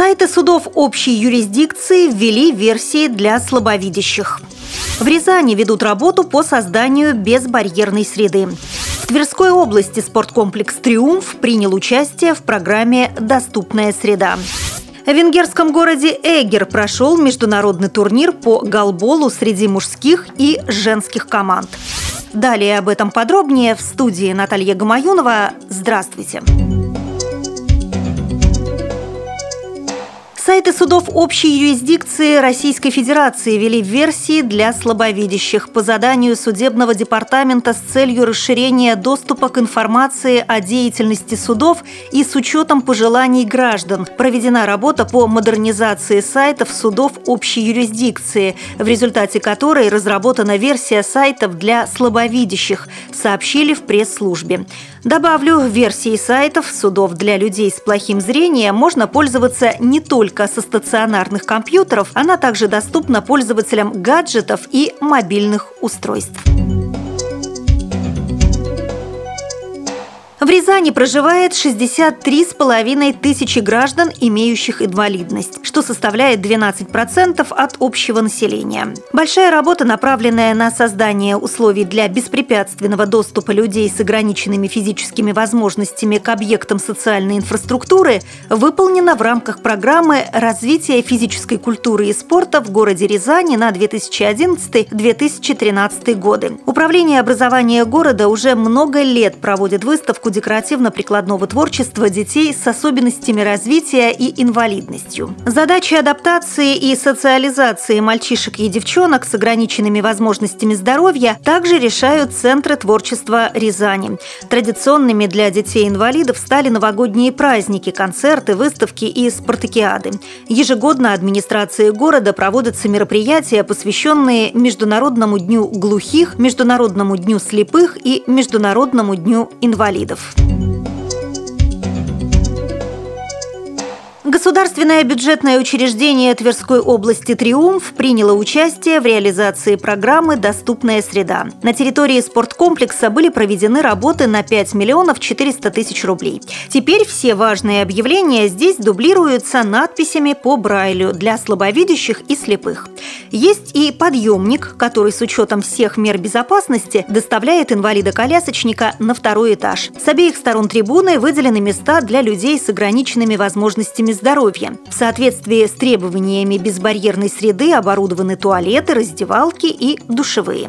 Сайты судов общей юрисдикции ввели версии для слабовидящих. В Рязани ведут работу по созданию безбарьерной среды. В Тверской области спорткомплекс «Триумф» принял участие в программе «Доступная среда». В венгерском городе Эгер прошел международный турнир по голболу среди мужских и женских команд. Далее об этом подробнее в студии Наталья Гамаюнова. Здравствуйте! Здравствуйте! Сайты судов общей юрисдикции Российской Федерации вели версии для слабовидящих по заданию судебного департамента с целью расширения доступа к информации о деятельности судов и с учетом пожеланий граждан. Проведена работа по модернизации сайтов судов общей юрисдикции, в результате которой разработана версия сайтов для слабовидящих, сообщили в пресс-службе. Добавлю, версии сайтов судов для людей с плохим зрением можно пользоваться не только со стационарных компьютеров, она также доступна пользователям гаджетов и мобильных устройств. Рязани проживает 63,5 тысячи граждан, имеющих инвалидность, что составляет 12% от общего населения. Большая работа, направленная на создание условий для беспрепятственного доступа людей с ограниченными физическими возможностями к объектам социальной инфраструктуры, выполнена в рамках программы развития физической культуры и спорта в городе Рязани на 2011-2013 годы. Управление образования города уже много лет проводит выставку декоративно-прикладного творчества детей с особенностями развития и инвалидностью. Задачи адаптации и социализации мальчишек и девчонок с ограниченными возможностями здоровья также решают Центры творчества Рязани. Традиционными для детей-инвалидов стали новогодние праздники, концерты, выставки и спартакиады. Ежегодно администрации города проводятся мероприятия, посвященные Международному дню глухих, Международному дню слепых и Международному дню инвалидов. Государственное бюджетное учреждение Тверской области «Триумф» приняло участие в реализации программы «Доступная среда». На территории спорткомплекса были проведены работы на 5 миллионов 400 тысяч рублей. Теперь все важные объявления здесь дублируются надписями по Брайлю для слабовидящих и слепых. Есть и подъемник, который с учетом всех мер безопасности доставляет инвалида-колясочника на второй этаж. С обеих сторон трибуны выделены места для людей с ограниченными возможностями здоровья. В соответствии с требованиями безбарьерной среды оборудованы туалеты, раздевалки и душевые.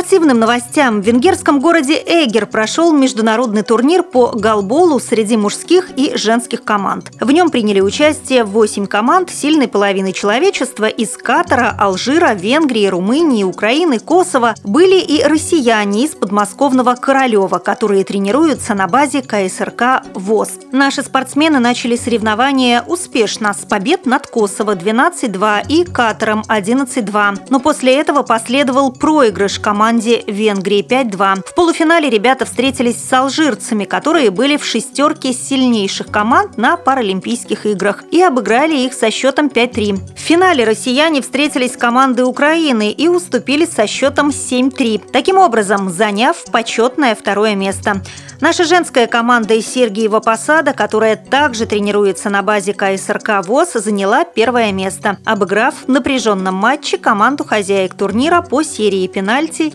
Спортивным новостям. В венгерском городе Эгер прошел международный турнир по голболу среди мужских и женских команд. В нем приняли участие 8 команд сильной половины человечества из Катара, Алжира, Венгрии, Румынии, Украины, Косово. Были и россияне из подмосковного Королева, которые тренируются на базе КСРК ВОЗ. Наши спортсмены начали соревнования успешно с побед над Косово 12-2 и Катаром 11-2. Но после этого последовал проигрыш команд команде Венгрии 5-2. В полуфинале ребята встретились с алжирцами, которые были в шестерке сильнейших команд на Паралимпийских играх и обыграли их со счетом 5-3. В финале россияне встретились с командой Украины и уступили со счетом 7-3, таким образом заняв почетное второе место. Наша женская команда из Сергиева Посада, которая также тренируется на базе КСРК ВОЗ, заняла первое место, обыграв в напряженном матче команду хозяек турнира по серии пенальти